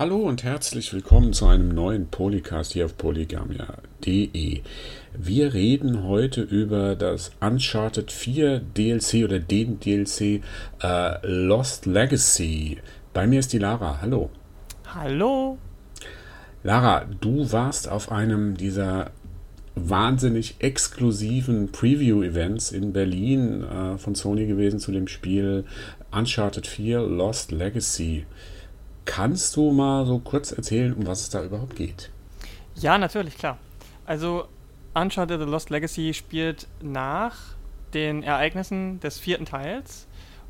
Hallo und herzlich willkommen zu einem neuen Polycast hier auf polygamia.de. Wir reden heute über das Uncharted 4 DLC oder den DLC äh, Lost Legacy. Bei mir ist die Lara. Hallo. Hallo. Lara, du warst auf einem dieser wahnsinnig exklusiven Preview-Events in Berlin äh, von Sony gewesen zu dem Spiel Uncharted 4 Lost Legacy. Kannst du mal so kurz erzählen, um was es da überhaupt geht? Ja, natürlich, klar. Also Uncharted The Lost Legacy spielt nach den Ereignissen des vierten Teils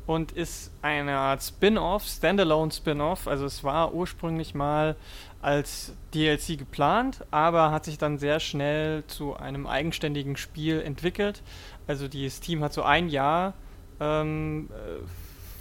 und ist eine Art Spin-off, Standalone Spin-off. Also es war ursprünglich mal als DLC geplant, aber hat sich dann sehr schnell zu einem eigenständigen Spiel entwickelt. Also das Team hat so ein Jahr ähm, äh,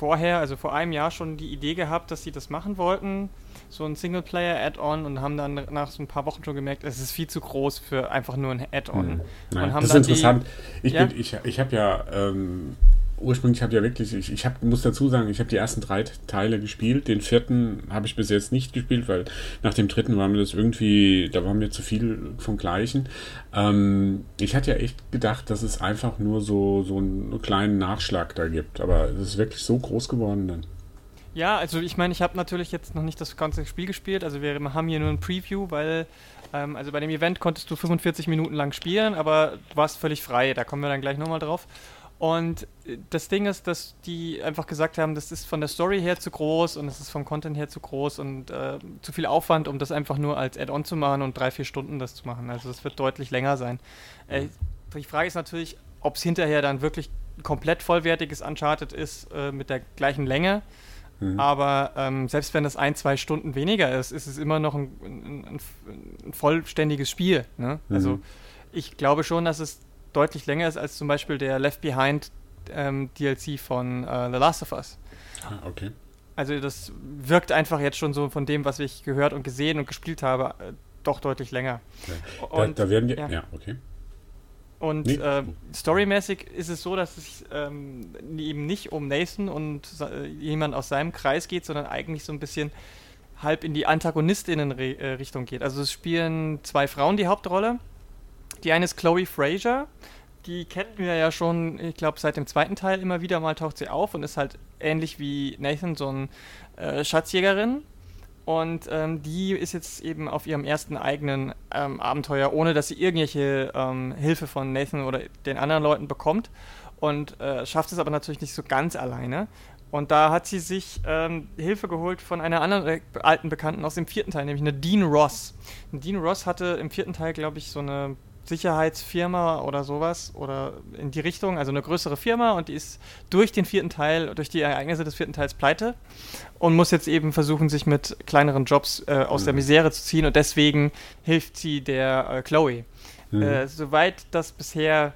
vorher, also vor einem Jahr schon die Idee gehabt, dass sie das machen wollten, so ein Singleplayer-Add-on und haben dann nach so ein paar Wochen schon gemerkt, es ist viel zu groß für einfach nur ein Add-on. Hm. das ist interessant. Die, ich, ja? ich, ich habe ja ähm, ursprünglich habe ich ja wirklich, ich, ich hab, muss dazu sagen, ich habe die ersten drei Teile gespielt. Den vierten habe ich bis jetzt nicht gespielt, weil nach dem dritten war mir das irgendwie, da war mir zu viel vom Gleichen. Ähm, ich hatte ja echt gedacht, dass es einfach nur so, so einen kleinen Nachschlag da gibt, aber es ist wirklich so groß geworden dann. Ja, also ich meine, ich habe natürlich jetzt noch nicht das ganze Spiel gespielt, also wir haben hier nur ein Preview, weil ähm, also bei dem Event konntest du 45 Minuten lang spielen, aber du warst völlig frei, da kommen wir dann gleich nochmal drauf. Und äh, das Ding ist, dass die einfach gesagt haben, das ist von der Story her zu groß und es ist vom Content her zu groß und äh, zu viel Aufwand, um das einfach nur als Add-on zu machen und drei, vier Stunden das zu machen. Also es wird deutlich länger sein. Äh, die Frage ist natürlich, ob es hinterher dann wirklich komplett vollwertiges Uncharted ist äh, mit der gleichen Länge. Mhm. Aber ähm, selbst wenn das ein, zwei Stunden weniger ist, ist es immer noch ein, ein, ein, ein vollständiges Spiel. Ne? Also mhm. Also ich glaube schon, dass es deutlich länger ist als zum Beispiel der Left Behind ähm, DLC von äh, The Last of Us. Ah, okay. Also das wirkt einfach jetzt schon so von dem, was ich gehört und gesehen und gespielt habe, äh, doch deutlich länger. Ja. Und, da, da, werden wir, ja. ja, okay. Und nee. äh, storymäßig ist es so, dass es ähm, eben nicht um Nathan und äh, jemand aus seinem Kreis geht, sondern eigentlich so ein bisschen halb in die Antagonistinnen-Richtung geht. Also es spielen zwei Frauen die Hauptrolle die eine ist Chloe Fraser. Die kennen wir ja schon, ich glaube, seit dem zweiten Teil immer wieder mal taucht sie auf und ist halt ähnlich wie Nathan so eine äh, Schatzjägerin. Und ähm, die ist jetzt eben auf ihrem ersten eigenen ähm, Abenteuer, ohne dass sie irgendwelche ähm, Hilfe von Nathan oder den anderen Leuten bekommt. Und äh, schafft es aber natürlich nicht so ganz alleine. Und da hat sie sich ähm, Hilfe geholt von einer anderen äh, alten Bekannten aus dem vierten Teil, nämlich eine Dean Ross. Dean Ross hatte im vierten Teil, glaube ich, so eine Sicherheitsfirma oder sowas oder in die Richtung, also eine größere Firma und die ist durch den vierten Teil, durch die Ereignisse des vierten Teils pleite und muss jetzt eben versuchen, sich mit kleineren Jobs äh, aus mhm. der Misere zu ziehen und deswegen hilft sie der äh, Chloe. Mhm. Äh, soweit das bisher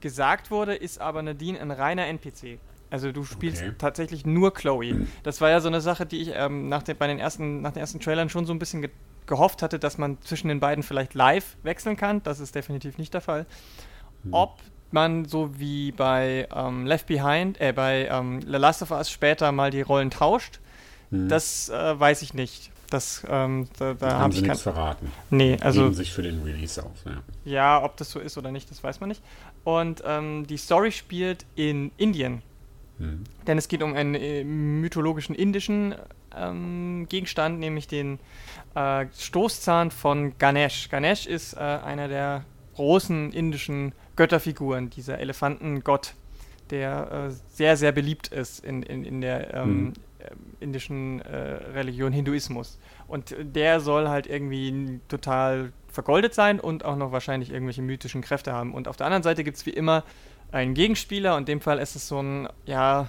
gesagt wurde, ist aber Nadine ein reiner NPC. Also du spielst okay. tatsächlich nur Chloe. Das war ja so eine Sache, die ich ähm, nach, den, bei den ersten, nach den ersten Trailern schon so ein bisschen gehofft hatte, dass man zwischen den beiden vielleicht live wechseln kann. Das ist definitiv nicht der Fall. Hm. Ob man so wie bei ähm, Left Behind, äh, bei ähm, The Last of Us später mal die Rollen tauscht, hm. das äh, weiß ich nicht. Das, ähm, da, da haben sie nichts verraten. Nee, also. Geben sich für den Release auf, ja. Ja, ob das so ist oder nicht, das weiß man nicht. Und ähm, die Story spielt in Indien. Hm. Denn es geht um einen äh, mythologischen indischen ähm, Gegenstand, nämlich den äh, Stoßzahn von Ganesh. Ganesh ist äh, einer der großen indischen Götterfiguren, dieser Elefantengott, der äh, sehr, sehr beliebt ist in, in, in der ähm, mhm. indischen äh, Religion Hinduismus. Und der soll halt irgendwie total vergoldet sein und auch noch wahrscheinlich irgendwelche mythischen Kräfte haben. Und auf der anderen Seite gibt es wie immer einen Gegenspieler und in dem Fall ist es so ein, ja,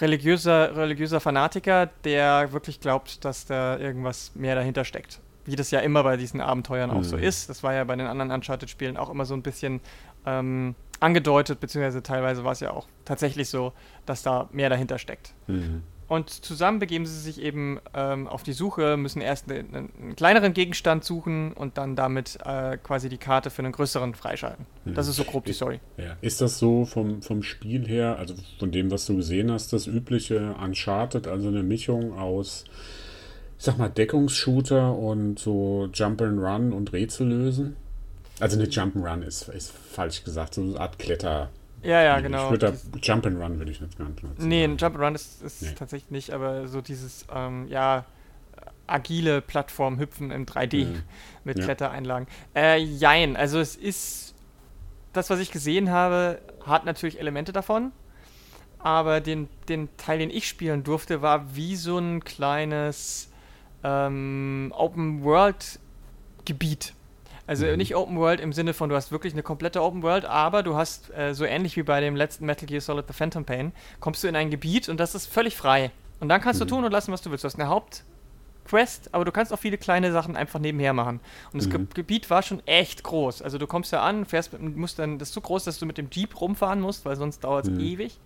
religiöser, religiöser Fanatiker, der wirklich glaubt, dass da irgendwas mehr dahinter steckt. Wie das ja immer bei diesen Abenteuern mhm. auch so mhm. ist. Das war ja bei den anderen Uncharted-Spielen auch immer so ein bisschen ähm, angedeutet, beziehungsweise teilweise war es ja auch tatsächlich so, dass da mehr dahinter steckt. Mhm. Und zusammen begeben sie sich eben ähm, auf die Suche, müssen erst einen, einen, kleineren Gegenstand suchen und dann damit äh, quasi die Karte für einen größeren freischalten. Mhm. Das ist so grob die Story. Ja. Ist das so vom, vom Spiel her, also von dem, was du gesehen hast, das übliche Uncharted, also eine Mischung aus ich sag mal, Deckungsshooter und so Jump and Run und Rätsel lösen. Also nicht Jump and Run ist, ist falsch gesagt, so eine Art Kletter. Ja, ja, genau. Ich würde Jump and Run würde ich nicht ganz nutzen. Nee, ein Jump and Run ist, ist nee. tatsächlich nicht, aber so dieses, ähm, ja, agile Plattform hüpfen im 3D mhm. mit ja. Klettereinlagen. Äh, jein, also es ist das, was ich gesehen habe, hat natürlich Elemente davon aber den, den Teil, den ich spielen durfte, war wie so ein kleines ähm, Open-World-Gebiet. Also mhm. nicht Open World im Sinne von, du hast wirklich eine komplette Open World, aber du hast, äh, so ähnlich wie bei dem letzten Metal Gear Solid The Phantom Pain, kommst du in ein Gebiet und das ist völlig frei. Und dann kannst mhm. du tun und lassen, was du willst. Du hast eine Hauptquest, aber du kannst auch viele kleine Sachen einfach nebenher machen. Und das mhm. Ge Gebiet war schon echt groß. Also du kommst ja an, fährst, musst dann, das ist so groß, dass du mit dem Jeep rumfahren musst, weil sonst dauert es mhm. ewig.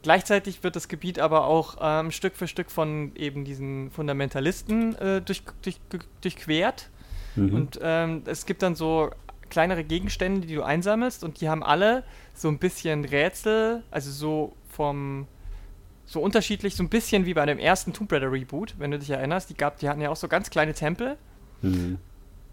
Gleichzeitig wird das Gebiet aber auch ähm, Stück für Stück von eben diesen Fundamentalisten äh, durch, durch, durchquert. Mhm. Und ähm, es gibt dann so kleinere Gegenstände, die du einsammelst und die haben alle so ein bisschen Rätsel, also so vom so unterschiedlich, so ein bisschen wie bei dem ersten Tomb Raider Reboot, wenn du dich erinnerst. Die, gab, die hatten ja auch so ganz kleine Tempel. Mhm.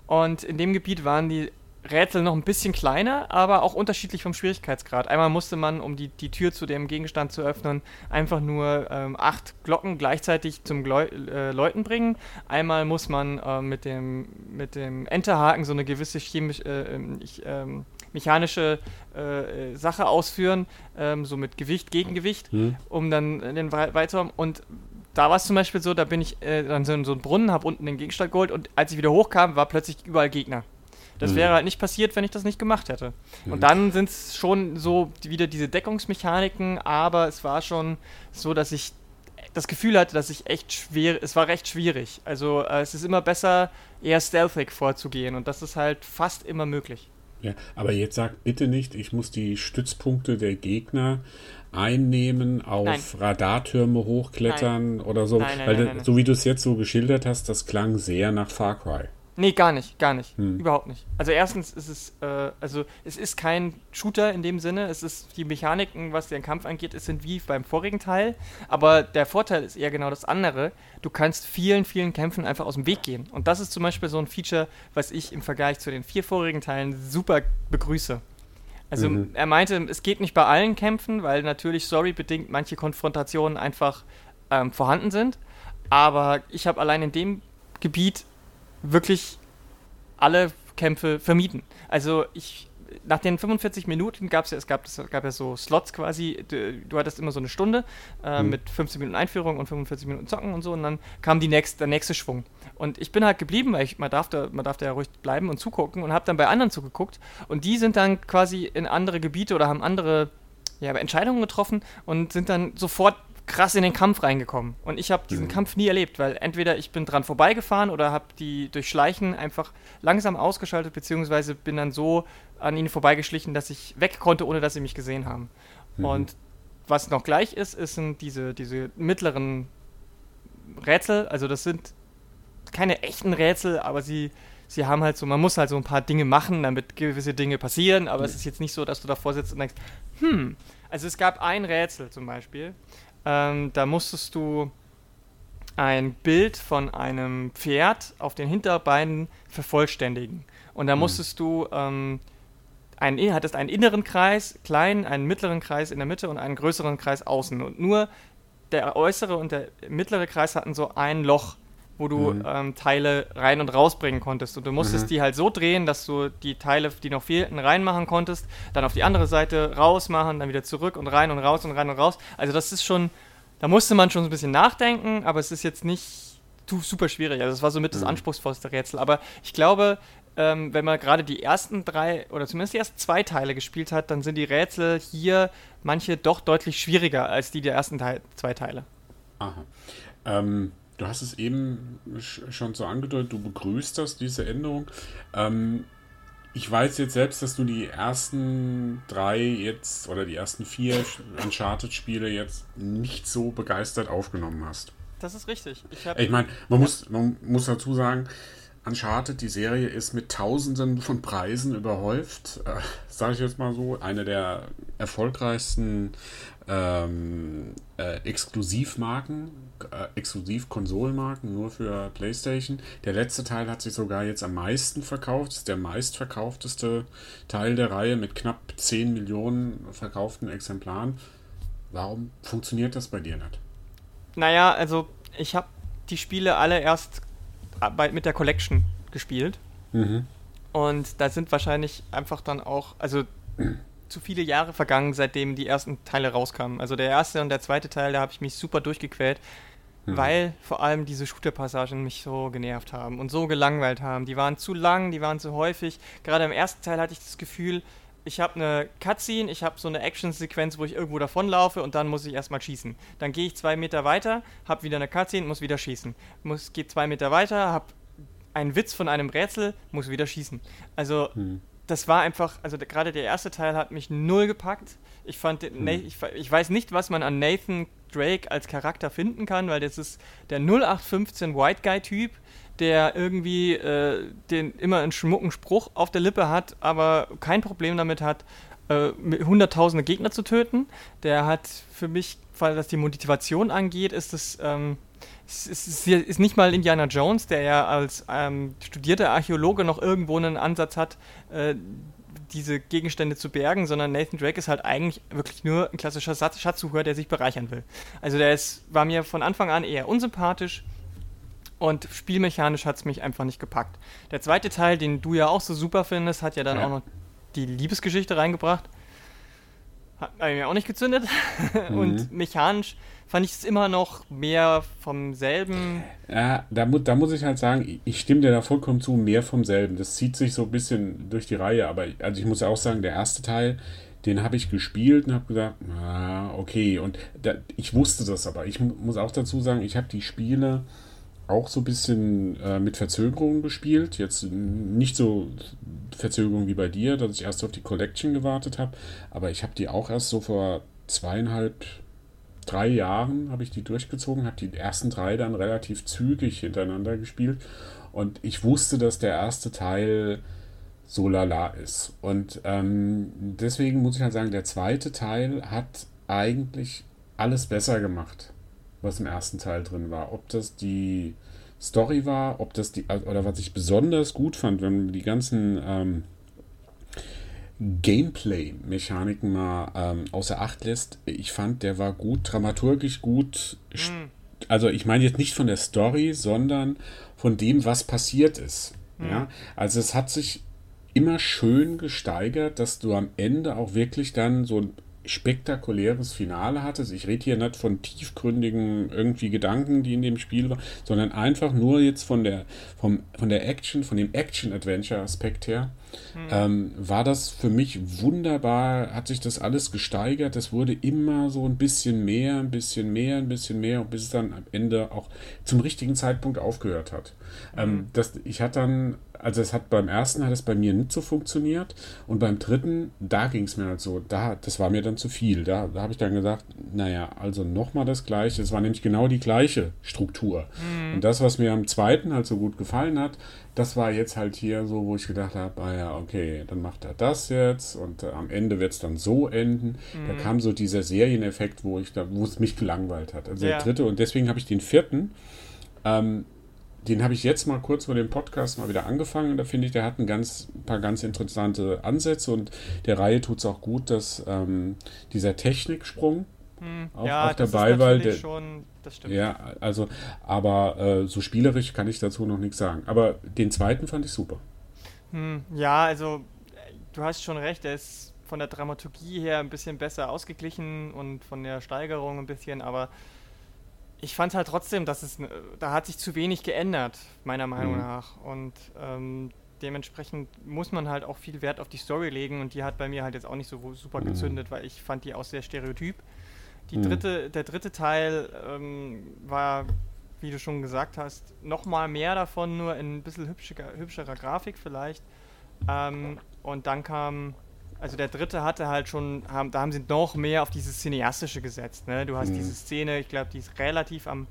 Und in dem Gebiet waren die Rätsel noch ein bisschen kleiner, aber auch unterschiedlich vom Schwierigkeitsgrad. Einmal musste man, um die, die Tür zu dem Gegenstand zu öffnen, einfach nur ähm, acht Glocken gleichzeitig zum Gleu äh, Läuten bringen. Einmal muss man äh, mit, dem, mit dem Enterhaken so eine gewisse chemisch, äh, ähm, ich, ähm, mechanische äh, Sache ausführen, ähm, so mit Gewicht, Gegengewicht, mhm. um dann den weiter und da war es zum Beispiel so, da bin ich äh, dann so in so einen Brunnen, habe unten den Gegenstand geholt und als ich wieder hochkam, war plötzlich überall Gegner. Das mhm. wäre halt nicht passiert, wenn ich das nicht gemacht hätte. Mhm. Und dann sind es schon so wieder diese Deckungsmechaniken, aber es war schon so, dass ich das Gefühl hatte, dass ich echt schwer, es war recht schwierig. Also äh, es ist immer besser, eher stealthig vorzugehen und das ist halt fast immer möglich. Ja, aber jetzt sag bitte nicht, ich muss die Stützpunkte der Gegner einnehmen, auf nein. Radartürme hochklettern nein. oder so. Nein, Weil so wie du es jetzt so geschildert hast, das klang sehr nach Far Cry. Nee, gar nicht, gar nicht. Hm. Überhaupt nicht. Also erstens ist es, äh, also es ist kein Shooter in dem Sinne, es ist die Mechaniken, was den Kampf angeht, es sind wie beim vorigen Teil, aber der Vorteil ist eher genau das andere. Du kannst vielen, vielen Kämpfen einfach aus dem Weg gehen. Und das ist zum Beispiel so ein Feature, was ich im Vergleich zu den vier vorigen Teilen super begrüße. Also mhm. er meinte, es geht nicht bei allen Kämpfen, weil natürlich storybedingt manche Konfrontationen einfach ähm, vorhanden sind. Aber ich habe allein in dem Gebiet wirklich alle Kämpfe vermieden. Also ich nach den 45 Minuten gab es ja, es gab, es gab ja so Slots quasi, du, du hattest immer so eine Stunde äh, mhm. mit 15 Minuten Einführung und 45 Minuten Zocken und so und dann kam die nächste, der nächste Schwung. Und ich bin halt geblieben, weil ich, man, darf da, man darf da ja ruhig bleiben und zugucken und habe dann bei anderen zugeguckt und die sind dann quasi in andere Gebiete oder haben andere ja, Entscheidungen getroffen und sind dann sofort krass in den Kampf reingekommen. Und ich habe diesen mhm. Kampf nie erlebt, weil entweder ich bin dran vorbeigefahren oder habe die durch Schleichen einfach langsam ausgeschaltet, beziehungsweise bin dann so an ihnen vorbeigeschlichen, dass ich weg konnte, ohne dass sie mich gesehen haben. Mhm. Und was noch gleich ist, ist sind diese, diese mittleren Rätsel. Also das sind keine echten Rätsel, aber sie, sie haben halt so, man muss halt so ein paar Dinge machen, damit gewisse Dinge passieren, aber mhm. es ist jetzt nicht so, dass du davor sitzt und denkst, hm, also es gab ein Rätsel zum Beispiel, ähm, da musstest du ein Bild von einem Pferd auf den Hinterbeinen vervollständigen. Und da mhm. musstest du ähm, einen, hattest einen inneren Kreis, kleinen, einen mittleren Kreis in der Mitte und einen größeren Kreis außen. Und nur der äußere und der mittlere Kreis hatten so ein Loch, wo du mhm. ähm, Teile rein und rausbringen konntest. Und du musstest mhm. die halt so drehen, dass du die Teile, die noch fehlten, reinmachen konntest, dann auf die andere Seite rausmachen, dann wieder zurück und rein und raus und rein und raus. Also das ist schon, da musste man schon so ein bisschen nachdenken, aber es ist jetzt nicht super schwierig. Also es war somit das mhm. anspruchsvollste Rätsel. Aber ich glaube, ähm, wenn man gerade die ersten drei oder zumindest die ersten zwei Teile gespielt hat, dann sind die Rätsel hier manche doch deutlich schwieriger als die der ersten Teil, zwei Teile. Aha. Ähm, Du hast es eben schon so angedeutet, du begrüßt das, diese Änderung. Ähm, ich weiß jetzt selbst, dass du die ersten drei jetzt oder die ersten vier Uncharted-Spiele jetzt nicht so begeistert aufgenommen hast. Das ist richtig. Ich, ich meine, man, muss, man muss dazu sagen, Uncharted, die Serie ist mit Tausenden von Preisen überhäuft. Äh, Sage ich jetzt mal so. Eine der erfolgreichsten ähm, äh, Exklusivmarken, äh, Exklusiv-Konsolenmarken nur für PlayStation. Der letzte Teil hat sich sogar jetzt am meisten verkauft. Das ist der meistverkaufteste Teil der Reihe mit knapp 10 Millionen verkauften Exemplaren. Warum funktioniert das bei dir nicht? Naja, also ich habe die Spiele alle erst bei, mit der Collection gespielt. Mhm. Und da sind wahrscheinlich einfach dann auch, also zu viele Jahre vergangen, seitdem die ersten Teile rauskamen. Also der erste und der zweite Teil, da habe ich mich super durchgequält, mhm. weil vor allem diese Shooter-Passagen mich so genervt haben und so gelangweilt haben. Die waren zu lang, die waren zu häufig. Gerade im ersten Teil hatte ich das Gefühl, ich habe eine Cutscene, ich habe so eine Action-Sequenz, wo ich irgendwo davonlaufe und dann muss ich erstmal schießen. Dann gehe ich zwei Meter weiter, habe wieder eine Cutscene, muss wieder schießen. Muss, gehe zwei Meter weiter, habe einen Witz von einem Rätsel, muss wieder schießen. Also, hm. das war einfach, also gerade der erste Teil hat mich null gepackt. Ich fand, hm. ich, ich weiß nicht, was man an Nathan Drake als Charakter finden kann, weil das ist der 0815 White Guy-Typ, der irgendwie äh, den immer einen schmucken Spruch auf der Lippe hat, aber kein Problem damit hat, äh, hunderttausende Gegner zu töten. Der hat für mich, weil das die Motivation angeht, ist es, ähm, ist, nicht mal Indiana Jones, der ja als ähm, studierter Archäologe noch irgendwo einen Ansatz hat, äh, diese Gegenstände zu bergen, sondern Nathan Drake ist halt eigentlich wirklich nur ein klassischer Schatzsucher, der sich bereichern will. Also der ist, war mir von Anfang an eher unsympathisch und spielmechanisch hat es mich einfach nicht gepackt. Der zweite Teil, den du ja auch so super findest, hat ja dann ja. auch noch die Liebesgeschichte reingebracht. Hat mir auch nicht gezündet. Mhm. Und mechanisch fand ich es immer noch mehr vom selben. Ja, da, mu da muss ich halt sagen, ich stimme dir da vollkommen zu, mehr vom selben. Das zieht sich so ein bisschen durch die Reihe, aber also ich muss auch sagen, der erste Teil, den habe ich gespielt und habe gesagt, ah, okay. Und da, ich wusste das aber. Ich muss auch dazu sagen, ich habe die Spiele auch so ein bisschen äh, mit Verzögerungen gespielt. Jetzt nicht so Verzögerung wie bei dir, dass ich erst auf die Collection gewartet habe, aber ich habe die auch erst so vor zweieinhalb, drei Jahren habe ich die durchgezogen, habe die ersten drei dann relativ zügig hintereinander gespielt und ich wusste, dass der erste Teil so lala ist. Und ähm, deswegen muss ich halt sagen, der zweite Teil hat eigentlich alles besser gemacht was im ersten Teil drin war. Ob das die Story war, ob das die, oder was ich besonders gut fand, wenn die ganzen ähm, Gameplay-Mechaniken mal ähm, außer Acht lässt, ich fand, der war gut, dramaturgisch gut. Mhm. Also ich meine jetzt nicht von der Story, sondern von dem, was passiert ist. Mhm. Ja? Also es hat sich immer schön gesteigert, dass du am Ende auch wirklich dann so ein spektakuläres Finale hattest. Ich rede hier nicht von tiefgründigen irgendwie Gedanken, die in dem Spiel waren, sondern einfach nur jetzt von der, vom, von der Action, von dem Action-Adventure-Aspekt her, mhm. ähm, war das für mich wunderbar, hat sich das alles gesteigert. Es wurde immer so ein bisschen mehr, ein bisschen mehr, ein bisschen mehr, bis es dann am Ende auch zum richtigen Zeitpunkt aufgehört hat. Mhm. Ähm, das, ich hatte dann also es hat beim ersten hat es bei mir nicht so funktioniert und beim dritten, da ging es mir halt so, da, das war mir dann zu viel. Da, da habe ich dann gesagt, naja, also nochmal das gleiche. Es war nämlich genau die gleiche Struktur. Mhm. Und das, was mir am zweiten halt so gut gefallen hat, das war jetzt halt hier so, wo ich gedacht habe, ah ja, okay, dann macht er das jetzt und äh, am Ende wird es dann so enden. Mhm. Da kam so dieser Serieneffekt, wo ich da, wo es mich gelangweilt hat. Also ja. der dritte und deswegen habe ich den vierten ähm, den habe ich jetzt mal kurz vor dem Podcast mal wieder angefangen und da finde ich, der hat ein ganz, ein paar ganz interessante Ansätze und der Reihe tut es auch gut, dass ähm, dieser Techniksprung hm, auch, ja, auch dabei war. Der, schon, das stimmt. Ja, also, aber äh, so spielerisch kann ich dazu noch nichts sagen. Aber den zweiten fand ich super. Hm, ja, also du hast schon recht, der ist von der Dramaturgie her ein bisschen besser ausgeglichen und von der Steigerung ein bisschen, aber ich fand halt trotzdem, dass es, da hat sich zu wenig geändert, meiner Meinung mhm. nach. Und ähm, dementsprechend muss man halt auch viel Wert auf die Story legen und die hat bei mir halt jetzt auch nicht so super mhm. gezündet, weil ich fand die auch sehr stereotyp. Die mhm. dritte, der dritte Teil ähm, war, wie du schon gesagt hast, nochmal mehr davon, nur in ein bisschen hübscher, hübscherer Grafik vielleicht. Ähm, und dann kam also der dritte hatte halt schon, haben, da haben sie noch mehr auf dieses Cineastische gesetzt. Ne? Du hast mhm. diese Szene, ich glaube, die ist relativ am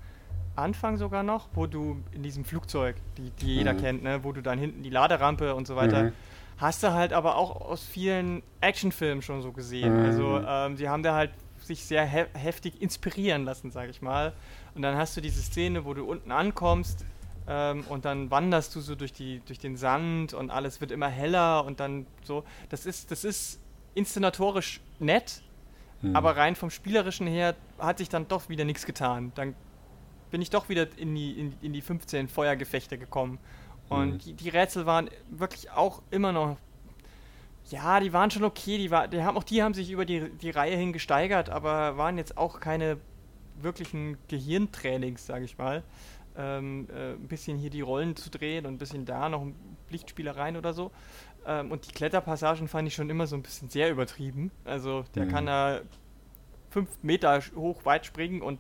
Anfang sogar noch, wo du in diesem Flugzeug, die, die jeder mhm. kennt, ne, wo du dann hinten die Laderampe und so weiter, mhm. hast du halt aber auch aus vielen Actionfilmen schon so gesehen. Mhm. Also ähm, sie haben da halt sich sehr he heftig inspirieren lassen, sag ich mal. Und dann hast du diese Szene, wo du unten ankommst ähm, und dann wanderst du so durch, die, durch den Sand und alles wird immer heller und dann so. Das ist, das ist inszenatorisch nett, hm. aber rein vom Spielerischen her hat sich dann doch wieder nichts getan. Dann bin ich doch wieder in die, in, in die 15 Feuergefechte gekommen. Und hm. die, die, Rätsel waren wirklich auch immer noch. Ja, die waren schon okay, die, war, die haben, auch die haben sich über die, die Reihe hin gesteigert, aber waren jetzt auch keine wirklichen Gehirntrainings, sage ich mal ähm, äh, ein bisschen hier die Rollen zu drehen und ein bisschen da noch Lichtspielereien oder so. Ähm, und die Kletterpassagen fand ich schon immer so ein bisschen sehr übertrieben. Also der mhm. kann da fünf Meter hoch weit springen und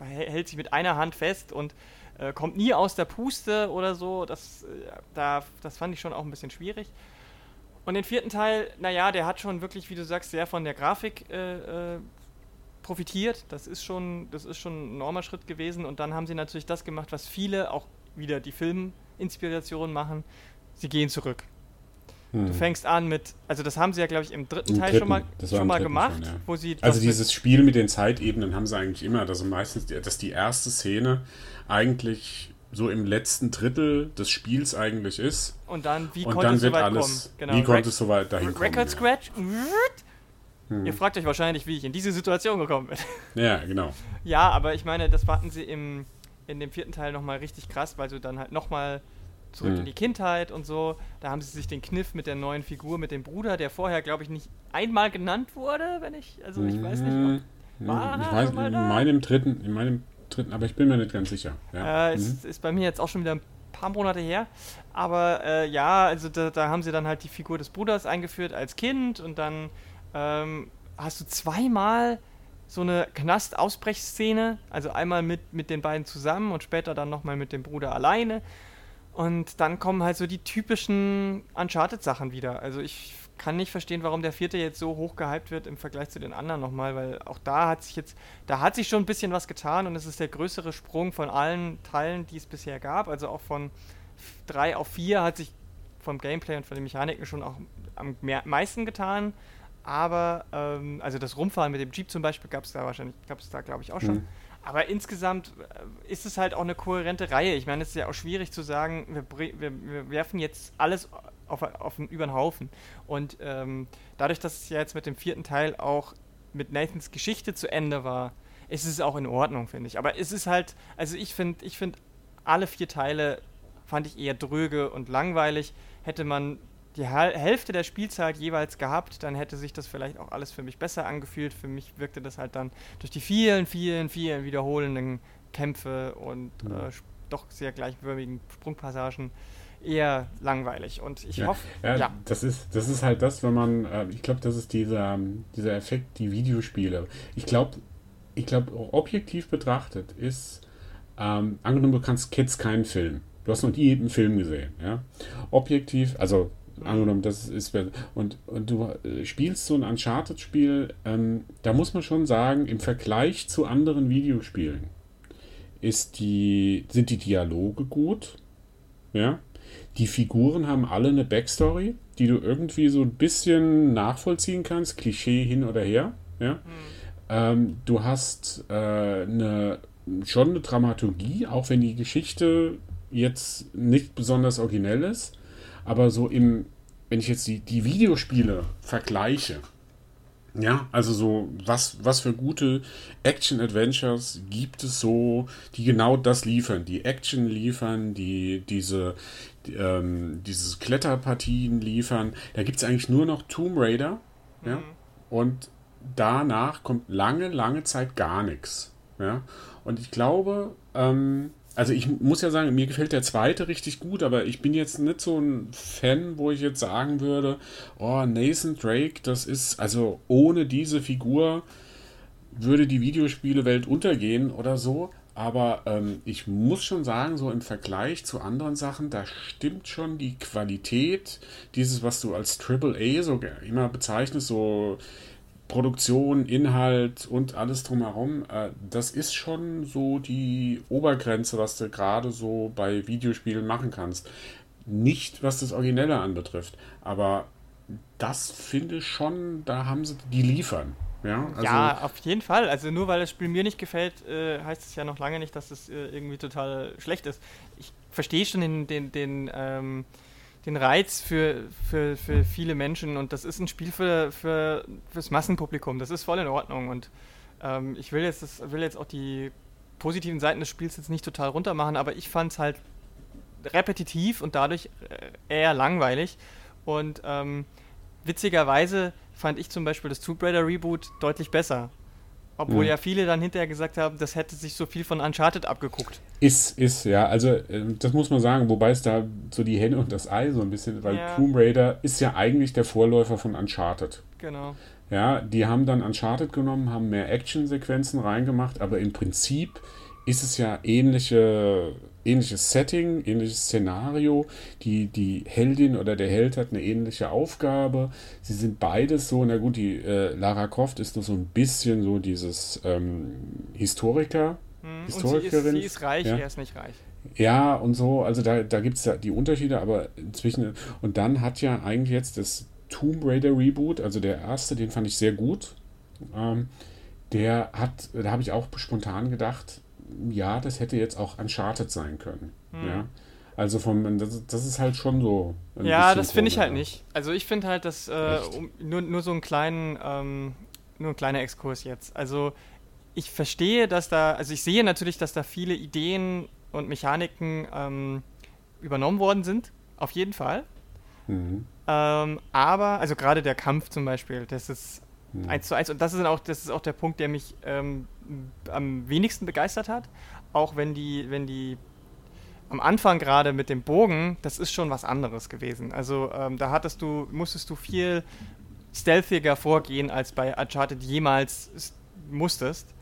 hält sich mit einer Hand fest und äh, kommt nie aus der Puste oder so. Das, äh, da, das fand ich schon auch ein bisschen schwierig. Und den vierten Teil, naja, der hat schon wirklich, wie du sagst, sehr von der Grafik äh, äh profitiert. Das ist schon, das ist schon ein enormer Schritt gewesen. Und dann haben sie natürlich das gemacht, was viele auch wieder die Filminspiration machen. Sie gehen zurück. Hm. Du fängst an mit, also das haben sie ja, glaube ich, im dritten Im Teil dritten. schon mal, schon mal gemacht, schon, ja. wo sie. Also dieses Spiel mit den Zeitebenen haben sie eigentlich immer, also meistens, dass die erste Szene eigentlich so im letzten Drittel des Spiels eigentlich ist. Und dann, wie und konnte dann es so weit alles, kommen? Genau. Wie konnte es so weit dahin Record kommen? Record Scratch, ja. Hm. Ihr fragt euch wahrscheinlich, wie ich in diese Situation gekommen bin. Ja, genau. ja, aber ich meine, das hatten sie im, in dem vierten Teil nochmal richtig krass, weil du dann halt nochmal zurück hm. in die Kindheit und so. Da haben sie sich den Kniff mit der neuen Figur, mit dem Bruder, der vorher, glaube ich, nicht einmal genannt wurde, wenn ich, also ich weiß nicht, ob, hm. war ich weiß, in meinem dritten, in meinem dritten, aber ich bin mir nicht ganz sicher. Ja. Äh, mhm. ist, ist bei mir jetzt auch schon wieder ein paar Monate her. Aber äh, ja, also da, da, haben sie dann halt die Figur des Bruders eingeführt als Kind und dann ähm, hast du zweimal so eine Knast-Ausbrechszene, also einmal mit, mit den beiden zusammen und später dann nochmal mit dem Bruder alleine. Und dann kommen halt so die typischen Uncharted-Sachen wieder. Also ich kann nicht verstehen, warum der vierte jetzt so hoch gehypt wird im Vergleich zu den anderen nochmal, weil auch da hat sich jetzt, da hat sich schon ein bisschen was getan und es ist der größere Sprung von allen Teilen, die es bisher gab. Also auch von 3 auf 4 hat sich vom Gameplay und von den Mechaniken schon auch am meisten getan. Aber, ähm, also das Rumfahren mit dem Jeep zum Beispiel gab es da wahrscheinlich, gab es da glaube ich auch schon. Mhm. Aber insgesamt äh, ist es halt auch eine kohärente Reihe. Ich meine, es ist ja auch schwierig zu sagen, wir, wir, wir werfen jetzt alles auf, auf über den Haufen. Und ähm, dadurch, dass es ja jetzt mit dem vierten Teil auch mit Nathans Geschichte zu Ende war, ist es auch in Ordnung, finde ich. Aber es ist halt, also ich finde, ich finde, alle vier Teile fand ich eher dröge und langweilig. Hätte man die Hälfte der Spielzeit jeweils gehabt, dann hätte sich das vielleicht auch alles für mich besser angefühlt. Für mich wirkte das halt dann durch die vielen, vielen, vielen wiederholenden Kämpfe und ja. äh, doch sehr gleichwürdigen Sprungpassagen eher langweilig. Und ich ja. hoffe, ja, ja, Das ist, das ist halt das, wenn man, äh, ich glaube, das ist dieser, dieser Effekt, die Videospiele. Ich glaube, ich glaube, objektiv betrachtet ist, ähm, angenommen, du kannst Kids keinen Film. Du hast noch nie einen Film gesehen, ja. Objektiv, also angenommen, das ist und, und du äh, spielst so ein Uncharted-Spiel, ähm, da muss man schon sagen, im Vergleich zu anderen Videospielen ist die, sind die Dialoge gut, ja. Die Figuren haben alle eine Backstory, die du irgendwie so ein bisschen nachvollziehen kannst, Klischee hin oder her, ja. Mhm. Ähm, du hast äh, eine, schon eine Dramaturgie, auch wenn die Geschichte jetzt nicht besonders originell ist aber so im, wenn ich jetzt die, die Videospiele vergleiche, ja, also so, was, was für gute Action-Adventures gibt es so, die genau das liefern, die Action liefern, die diese, die, ähm, dieses Kletterpartien liefern. Da gibt es eigentlich nur noch Tomb Raider, ja, mhm. und danach kommt lange, lange Zeit gar nichts, ja. Und ich glaube, ähm, also ich muss ja sagen, mir gefällt der zweite richtig gut, aber ich bin jetzt nicht so ein Fan, wo ich jetzt sagen würde, oh, Nathan Drake, das ist, also ohne diese Figur würde die Videospielewelt untergehen oder so. Aber ähm, ich muss schon sagen, so im Vergleich zu anderen Sachen, da stimmt schon die Qualität, dieses, was du als Triple A so immer bezeichnest, so Produktion, Inhalt und alles drumherum, äh, das ist schon so die Obergrenze, was du gerade so bei Videospielen machen kannst. Nicht, was das Originelle anbetrifft, aber das finde ich schon, da haben sie, die liefern. Ja, also ja, auf jeden Fall. Also nur weil das Spiel mir nicht gefällt, äh, heißt es ja noch lange nicht, dass es äh, irgendwie total schlecht ist. Ich verstehe schon den, den, den, ähm, den Reiz für, für, für viele Menschen und das ist ein Spiel für, für fürs Massenpublikum. Das ist voll in Ordnung und ähm, ich will jetzt, das, will jetzt auch die positiven Seiten des Spiels jetzt nicht total runter machen, aber ich fand es halt repetitiv und dadurch äh, eher langweilig und ähm, witzigerweise fand ich zum Beispiel das Tomb Raider Reboot deutlich besser. Obwohl mhm. ja viele dann hinterher gesagt haben, das hätte sich so viel von Uncharted abgeguckt. Ist, ist, ja. Also, äh, das muss man sagen, wobei es da so die Hände und das Ei so ein bisschen, weil ja. Tomb Raider ist ja eigentlich der Vorläufer von Uncharted. Genau. Ja, die haben dann Uncharted genommen, haben mehr Actionsequenzen reingemacht, aber im Prinzip ist es ja ähnliche ähnliches Setting, ähnliches Szenario. Die, die Heldin oder der Held hat eine ähnliche Aufgabe. Sie sind beides so, na gut, die äh, Lara Croft ist nur so ein bisschen so dieses ähm, Historiker, hm, Historikerin. Und sie ist, sie ist reich, ja. er ist nicht reich. Ja, und so, also da, da gibt es ja die Unterschiede, aber inzwischen, und dann hat ja eigentlich jetzt das Tomb Raider Reboot, also der erste, den fand ich sehr gut. Ähm, der hat, da habe ich auch spontan gedacht, ja, das hätte jetzt auch Uncharted sein können. Hm. Ja. Also vom, das, das ist halt schon so. Ja, das finde ich halt nicht. Also ich finde halt, dass äh, um, nur, nur so einen kleinen, ähm, nur ein kleiner Exkurs jetzt. Also ich verstehe, dass da, also ich sehe natürlich, dass da viele Ideen und Mechaniken ähm, übernommen worden sind. Auf jeden Fall. Mhm. Ähm, aber, also gerade der Kampf zum Beispiel, das ist hm. Eins zu eins. Und das ist auch, das ist auch der Punkt, der mich ähm, am wenigsten begeistert hat. Auch wenn die, wenn die am Anfang gerade mit dem Bogen, das ist schon was anderes gewesen. Also ähm, da hattest du, musstest du viel stealthiger vorgehen, als bei Uncharted jemals musstest.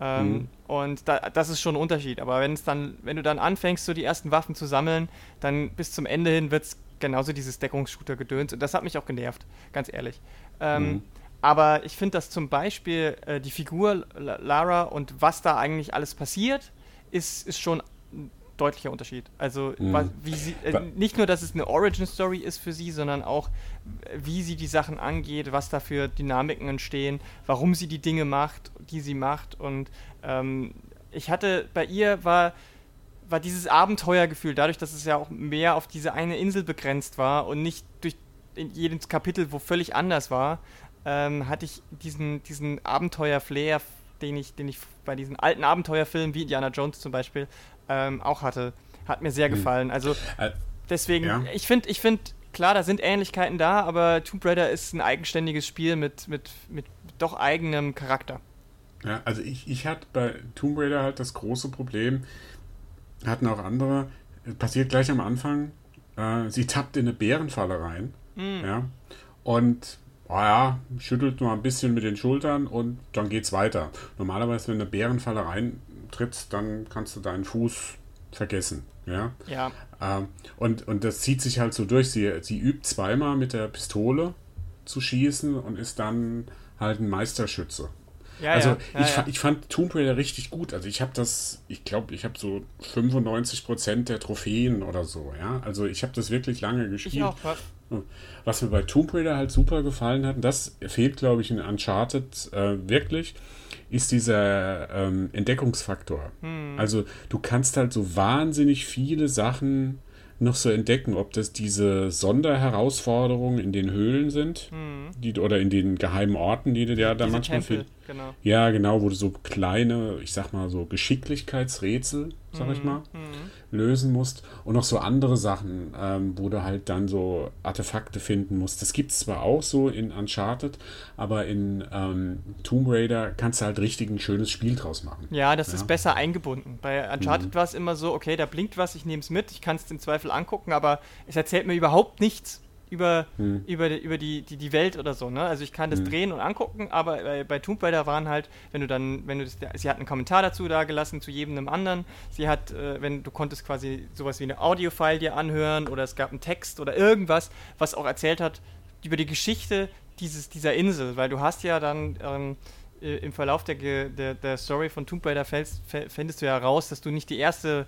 Ähm, mhm. Und da, das ist schon ein Unterschied. Aber wenn es dann, wenn du dann anfängst, so die ersten Waffen zu sammeln, dann bis zum Ende hin wird es genauso dieses Deckungsshooter gedöns. Und das hat mich auch genervt, ganz ehrlich. Ähm, mhm. Aber ich finde, dass zum Beispiel äh, die Figur Lara und was da eigentlich alles passiert, ist, ist schon ein deutlicher Unterschied. Also mhm. wie sie, äh, nicht nur, dass es eine Origin-Story ist für sie, sondern auch, wie sie die Sachen angeht, was da für Dynamiken entstehen, warum sie die Dinge macht, die sie macht. Und ähm, ich hatte, bei ihr war war dieses Abenteuergefühl, dadurch, dass es ja auch mehr auf diese eine Insel begrenzt war und nicht durch in jedem Kapitel, wo völlig anders war, ähm, hatte ich diesen, diesen Abenteuer-Flair, den ich, den ich bei diesen alten Abenteuerfilmen wie Indiana Jones zum Beispiel ähm, auch hatte. Hat mir sehr hm. gefallen. Also äh, deswegen, ja. ich finde, ich finde, klar, da sind Ähnlichkeiten da, aber Tomb Raider ist ein eigenständiges Spiel mit, mit, mit doch eigenem Charakter. Ja, also ich, ich hatte bei Tomb Raider halt das große Problem, hatten auch andere, passiert gleich am Anfang, äh, sie tappt in eine Bärenfalle rein. Mhm. Ja. Und ah ja, schüttelt nur ein bisschen mit den Schultern und dann geht's weiter. Normalerweise, wenn eine Bärenfalle reintritt, dann kannst du deinen Fuß vergessen. Ja. ja. Ähm, und, und das zieht sich halt so durch. Sie, sie übt zweimal mit der Pistole zu schießen und ist dann halt ein Meisterschütze. Ja, also ja, ja, ich, Fand, ich fand Tomb Raider richtig gut. Also ich habe das, ich glaube, ich habe so 95% der Trophäen oder so, ja. Also ich habe das wirklich lange gespielt. Ich auch, was mir bei Tomb Raider halt super gefallen hat, und das fehlt, glaube ich, in Uncharted äh, wirklich, ist dieser ähm, Entdeckungsfaktor. Hm. Also du kannst halt so wahnsinnig viele Sachen noch so entdecken, ob das diese Sonderherausforderungen in den Höhlen sind mhm. die, oder in den geheimen Orten, die du ja da manchmal findest. Genau. Ja, genau, wo du so kleine, ich sag mal so Geschicklichkeitsrätsel, sag mhm. ich mal, mhm lösen musst und noch so andere Sachen, ähm, wo du halt dann so Artefakte finden musst. Das gibt es zwar auch so in Uncharted, aber in ähm, Tomb Raider kannst du halt richtig ein schönes Spiel draus machen. Ja, das ja? ist besser eingebunden. Bei Uncharted mhm. war es immer so, okay, da blinkt was, ich nehme es mit, ich kann es im Zweifel angucken, aber es erzählt mir überhaupt nichts über, hm. über, die, über die, die, die Welt oder so. Ne? Also ich kann das hm. drehen und angucken, aber bei, bei Tomb Raider waren halt, wenn du dann, wenn du das, sie hat einen Kommentar dazu da gelassen zu jedem einem anderen. Sie hat, äh, wenn du konntest quasi sowas wie eine Audio-File dir anhören oder es gab einen Text oder irgendwas, was auch erzählt hat über die Geschichte dieses, dieser Insel, weil du hast ja dann ähm, äh, im Verlauf der, der, der Story von Tomb Raider fällst, fändest du ja raus, dass du nicht die erste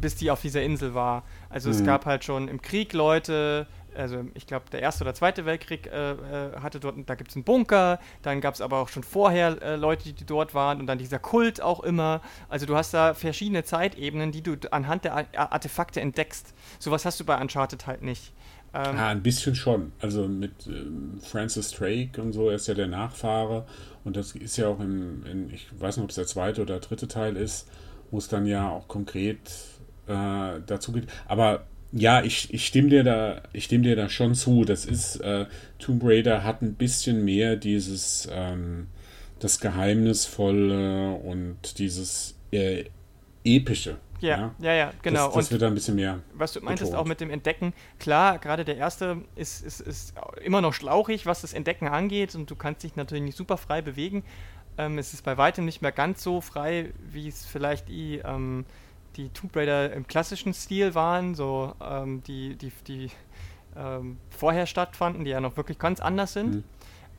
bist, die auf dieser Insel war. Also mhm. es gab halt schon im Krieg Leute, also ich glaube, der Erste oder Zweite Weltkrieg äh, äh hatte dort, da gibt es einen Bunker, dann gab es aber auch schon vorher äh, Leute, die dort waren und dann dieser Kult auch immer. Also du hast da verschiedene Zeitebenen, die du anhand der Artefakte entdeckst. Sowas hast du bei Uncharted halt nicht. Ähm, ja, ein bisschen schon. Also mit ähm, Francis Drake und so, er ist ja der Nachfahre und das ist ja auch im, in, ich weiß nicht, ob es der zweite oder dritte Teil ist, wo es dann ja auch konkret äh, dazu geht. Aber ja, ich, ich stimme dir da, ich stimme dir da schon zu. Das ist, äh, Tomb Raider hat ein bisschen mehr dieses, ähm, das Geheimnisvolle und dieses äh, Epische. Ja, ja, ja, genau. Das, das wird ein bisschen mehr. Was du meintest betont. auch mit dem Entdecken, klar, gerade der erste ist, ist, ist immer noch schlauchig, was das Entdecken angeht und du kannst dich natürlich nicht super frei bewegen. Ähm, es ist bei weitem nicht mehr ganz so frei, wie es vielleicht die, ähm, die Tomb Raider im klassischen Stil waren, so ähm, die, die, die ähm, vorher stattfanden, die ja noch wirklich ganz anders sind. Mhm.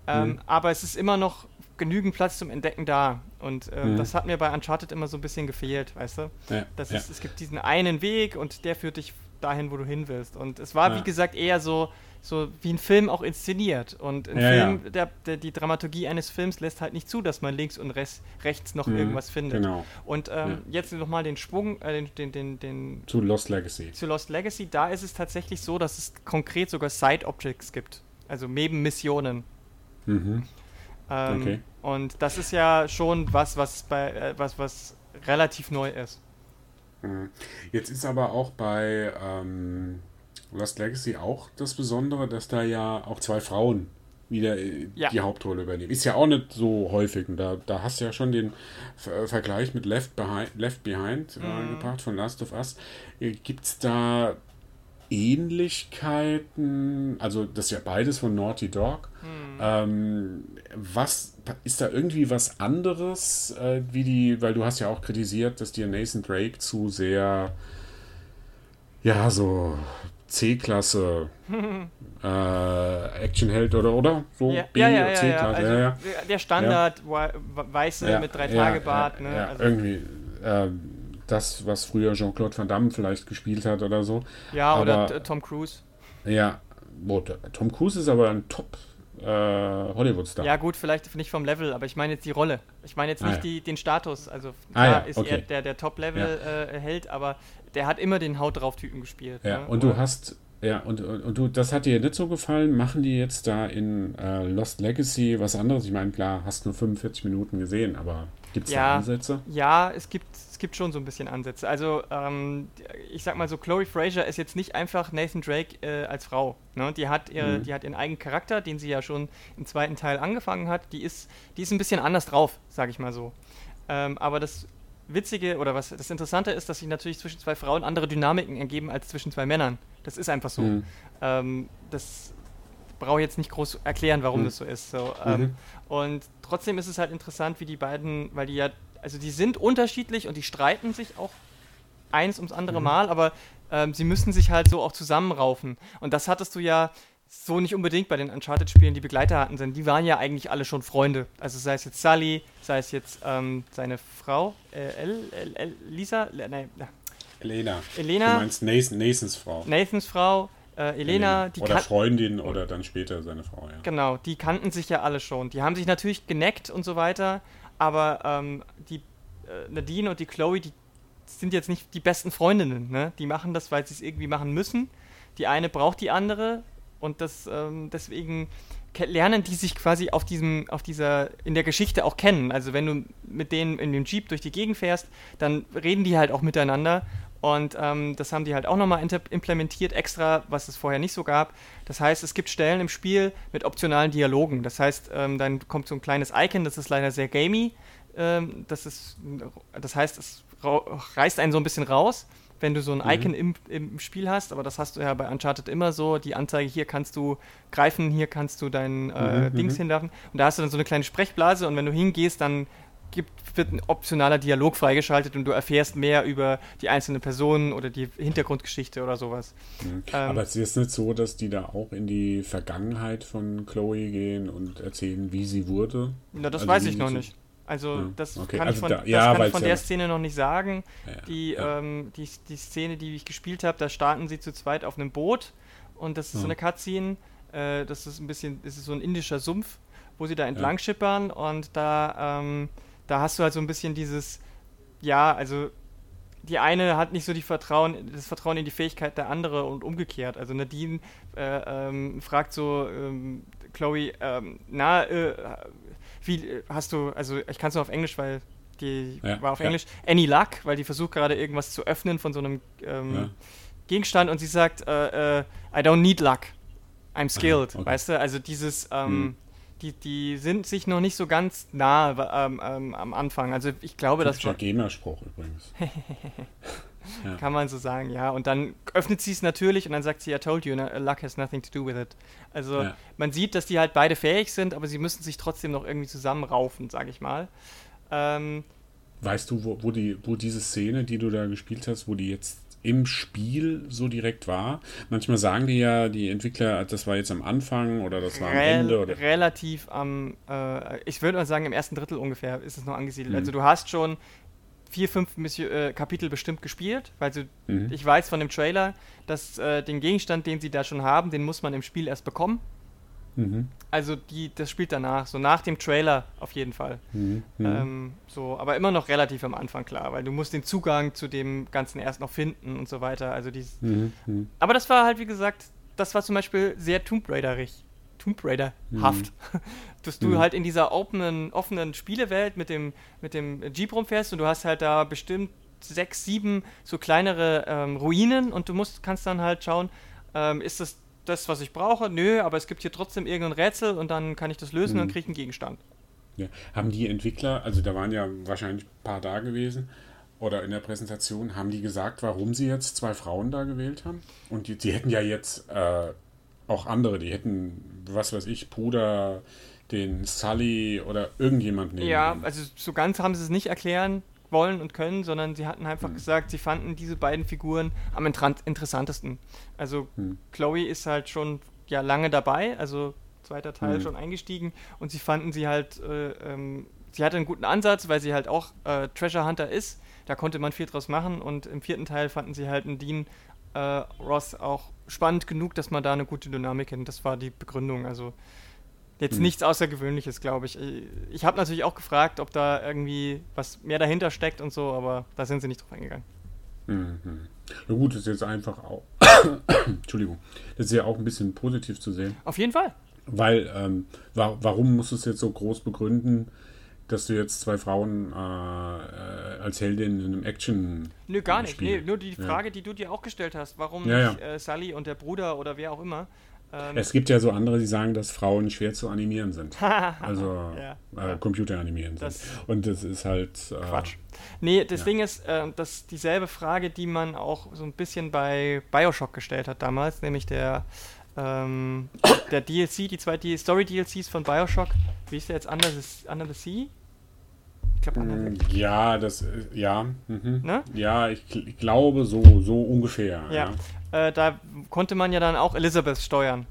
Mhm. Aber es ist immer noch genügend Platz zum Entdecken da. Und äh, mhm. das hat mir bei Uncharted immer so ein bisschen gefehlt, weißt du? Ja, das ja. Ist, es gibt diesen einen Weg und der führt dich dahin, wo du hin willst. Und es war, ja. wie gesagt, eher so, so wie ein Film auch inszeniert. Und ein Film, der, der, die Dramaturgie eines Films lässt halt nicht zu, dass man links und res, rechts noch mhm, irgendwas findet. Genau. Und ähm, jetzt nochmal den Schwung, äh, den, den, den, den, Zu Lost Legacy. Zu Lost Legacy, da ist es tatsächlich so, dass es konkret sogar Side-Objects gibt. Also Nebenmissionen. Mhm. Ähm, okay. Und das ist ja schon was, was bei äh, was, was relativ neu ist. Mhm. Jetzt ist aber auch bei ähm, Lost Legacy auch das Besondere, dass da ja auch zwei Frauen wieder äh, ja. die Hauptrolle übernehmen. Ist ja auch nicht so häufig. Und da, da hast du ja schon den Ver Vergleich mit Left Behind, Left Behind äh, mhm. gebracht von Last of Us. Äh, Gibt es da Ähnlichkeiten, also das ist ja beides von Naughty Dog. Hm. Ähm, was ist da irgendwie was anderes, äh, wie die, weil du hast ja auch kritisiert, dass dir Nathan Drake zu sehr, ja, so C-Klasse äh, Actionheld oder oder so ja, B ja, ja, C-Klasse. Also ja, ja. Der Standard weiße mit drei Tage Bart. ne? also. irgendwie. Äh, das, was früher Jean-Claude Van Damme vielleicht gespielt hat oder so. Ja, aber, oder Tom Cruise. Ja, boah, Tom Cruise ist aber ein Top äh, Hollywood-Star. Ja, gut, vielleicht nicht vom Level, aber ich meine jetzt die Rolle. Ich meine jetzt ah, nicht die, den Status. Also ah, ja, ist okay. er der, der Top-Level-Held, äh, aber der hat immer den Haut drauf Typen gespielt. Ja, ne? und du hast ja, und, und, du, das hat dir nicht so gefallen. Machen die jetzt da in äh, Lost Legacy was anderes? Ich meine, klar, hast nur 45 Minuten gesehen, aber gibt es ja, da Ansätze? Ja, es gibt, es gibt schon so ein bisschen Ansätze. Also, ähm, ich sag mal so, Chloe Fraser ist jetzt nicht einfach Nathan Drake äh, als Frau. Ne? Die, hat ihre, mhm. die hat ihren eigenen Charakter, den sie ja schon im zweiten Teil angefangen hat. Die ist, die ist ein bisschen anders drauf, sag ich mal so. Ähm, aber das Witzige oder was das Interessante ist, dass sich natürlich zwischen zwei Frauen andere Dynamiken ergeben als zwischen zwei Männern. Das ist einfach so. Mhm. Ähm, das brauche ich jetzt nicht groß erklären, warum mhm. das so ist. So, ähm, mhm. Und trotzdem ist es halt interessant, wie die beiden, weil die ja, also die sind unterschiedlich und die streiten sich auch eins ums andere mhm. Mal, aber ähm, sie müssen sich halt so auch zusammenraufen. Und das hattest du ja so nicht unbedingt bei den Uncharted-Spielen, die Begleiter hatten, denn die waren ja eigentlich alle schon Freunde. Also sei es jetzt Sully, sei es jetzt ähm, seine Frau, äh, El, El, El, Lisa, nein, Elena. Elena. Du meinst Nathan, Nathans Frau. Nathans Frau, äh, Elena. Die oder Freundin oder dann später seine Frau, ja. Genau, die kannten sich ja alle schon. Die haben sich natürlich geneckt und so weiter, aber ähm, die äh, Nadine und die Chloe, die sind jetzt nicht die besten Freundinnen. Ne? Die machen das, weil sie es irgendwie machen müssen. Die eine braucht die andere und das ähm, deswegen lernen die sich quasi auf diesem, auf dieser, in der Geschichte auch kennen. Also wenn du mit denen in dem Jeep durch die Gegend fährst, dann reden die halt auch miteinander. Und ähm, das haben die halt auch nochmal implementiert, extra, was es vorher nicht so gab. Das heißt, es gibt Stellen im Spiel mit optionalen Dialogen. Das heißt, ähm, dann kommt so ein kleines Icon, das ist leider sehr gamey. Ähm, das, ist, das heißt, es reißt einen so ein bisschen raus wenn du so ein mhm. Icon im, im Spiel hast, aber das hast du ja bei Uncharted immer so, die Anzeige, hier kannst du greifen, hier kannst du dein äh, mhm, Dings mhm. hinwerfen und da hast du dann so eine kleine Sprechblase und wenn du hingehst, dann gibt, wird ein optionaler Dialog freigeschaltet und du erfährst mehr über die einzelnen Personen oder die Hintergrundgeschichte oder sowas. Mhm. Ähm, Aber es ist nicht so, dass die da auch in die Vergangenheit von Chloe gehen und erzählen, wie sie wurde? Na, das also weiß ich noch nicht. Also ja, das okay. kann also ich von, da, ja, kann ich von der ja Szene noch nicht sagen. die, ähm, die, die Szene, die ich gespielt habe, da starten sie zu zweit auf einem Boot und das ist so eine Cutscene. Äh, das ist ein bisschen, das ist so ein indischer Sumpf, wo sie da entlang schippern und da ähm, da hast du halt so ein bisschen dieses, ja, also die eine hat nicht so die Vertrauen, das Vertrauen in die Fähigkeit der andere und umgekehrt. Also Nadine äh, ähm, fragt so ähm, Chloe, ähm, na, äh, wie hast du, also ich kann es nur auf Englisch, weil die ja, war auf Englisch, ja. any luck, weil die versucht gerade irgendwas zu öffnen von so einem ähm, ja. Gegenstand und sie sagt, äh, äh I don't need luck, I'm skilled, okay. weißt du? Also dieses, hm die, die sind sich noch nicht so ganz nah ähm, ähm, am Anfang. Also ich glaube, das war... GEMA-Spruch übrigens. ja. Kann man so sagen, ja. Und dann öffnet sie es natürlich und dann sagt sie, I told you, luck has nothing to do with it. Also ja. man sieht, dass die halt beide fähig sind, aber sie müssen sich trotzdem noch irgendwie zusammenraufen, sage ich mal. Ähm, weißt du, wo, wo, die, wo diese Szene, die du da gespielt hast, wo die jetzt im Spiel so direkt war. Manchmal sagen die ja, die Entwickler, das war jetzt am Anfang oder das war am Rel Ende. Oder? Relativ am, äh, ich würde mal sagen, im ersten Drittel ungefähr ist es noch angesiedelt. Mhm. Also du hast schon vier, fünf Mission, äh, Kapitel bestimmt gespielt, weil du, mhm. ich weiß von dem Trailer, dass äh, den Gegenstand, den sie da schon haben, den muss man im Spiel erst bekommen. Mhm. Also die, das spielt danach, so nach dem Trailer auf jeden Fall. Mhm. mhm. Ähm, so, aber immer noch relativ am Anfang klar, weil du musst den Zugang zu dem Ganzen erst noch finden und so weiter. Also dies, mhm. mhm. Aber das war halt, wie gesagt, das war zum Beispiel sehr Tomb Raiderig. Tomb Raider-haft. Mhm. Dass du halt in dieser offenen, offenen Spielewelt mit dem, mit dem Jeep rumfährst und du hast halt da bestimmt sechs, sieben so kleinere ähm, Ruinen und du musst, kannst dann halt schauen, ähm, ist das das, was ich brauche? Nö, aber es gibt hier trotzdem irgendein Rätsel und dann kann ich das lösen mhm. und kriege ich einen Gegenstand. Ja. Haben die Entwickler, also da waren ja wahrscheinlich ein paar da gewesen, oder in der Präsentation, haben die gesagt, warum sie jetzt zwei Frauen da gewählt haben? Und die, die hätten ja jetzt äh, auch andere, die hätten, was weiß ich, Puder, den Sully oder irgendjemand nehmen. Ja, können. also so ganz haben sie es nicht erklären wollen und können, sondern sie hatten einfach mhm. gesagt, sie fanden diese beiden Figuren am interessantesten. Also mhm. Chloe ist halt schon ja lange dabei, also zweiter Teil mhm. schon eingestiegen und sie fanden sie halt, äh, ähm, sie hatte einen guten Ansatz, weil sie halt auch äh, Treasure Hunter ist. Da konnte man viel draus machen und im vierten Teil fanden sie halt einen Dean äh, Ross auch spannend genug, dass man da eine gute Dynamik kennt. Das war die Begründung. Also Jetzt hm. nichts Außergewöhnliches, glaube ich. Ich habe natürlich auch gefragt, ob da irgendwie was mehr dahinter steckt und so, aber da sind sie nicht drauf eingegangen. Mhm. Na gut, das ist jetzt einfach auch. Entschuldigung. Das ist ja auch ein bisschen positiv zu sehen. Auf jeden Fall. Weil, ähm, wa warum musst du es jetzt so groß begründen, dass du jetzt zwei Frauen äh, äh als Heldin in einem Action. Nö, gar nicht. Nee, nur die Frage, ja. die du dir auch gestellt hast, warum ja, nicht äh, Sally und der Bruder oder wer auch immer ähm, es gibt ja so andere, die sagen, dass Frauen schwer zu animieren sind. also ja. äh, Computer animieren sind. Und das ist halt. Äh, Quatsch. Nee, das. Ding ist, äh, dass dieselbe Frage, die man auch so ein bisschen bei Bioshock gestellt hat damals, nämlich der, ähm, der DLC, die zwei Story-DLCs von Bioshock. Wie ist der jetzt? Under the, Under the Sea? Glaube, mm, Ja, das, äh, ja. Mhm. Ne? Ja, ich, ich, glaube so, so ungefähr. ja. ja äh, da konnte man ja dann auch Elizabeth steuern.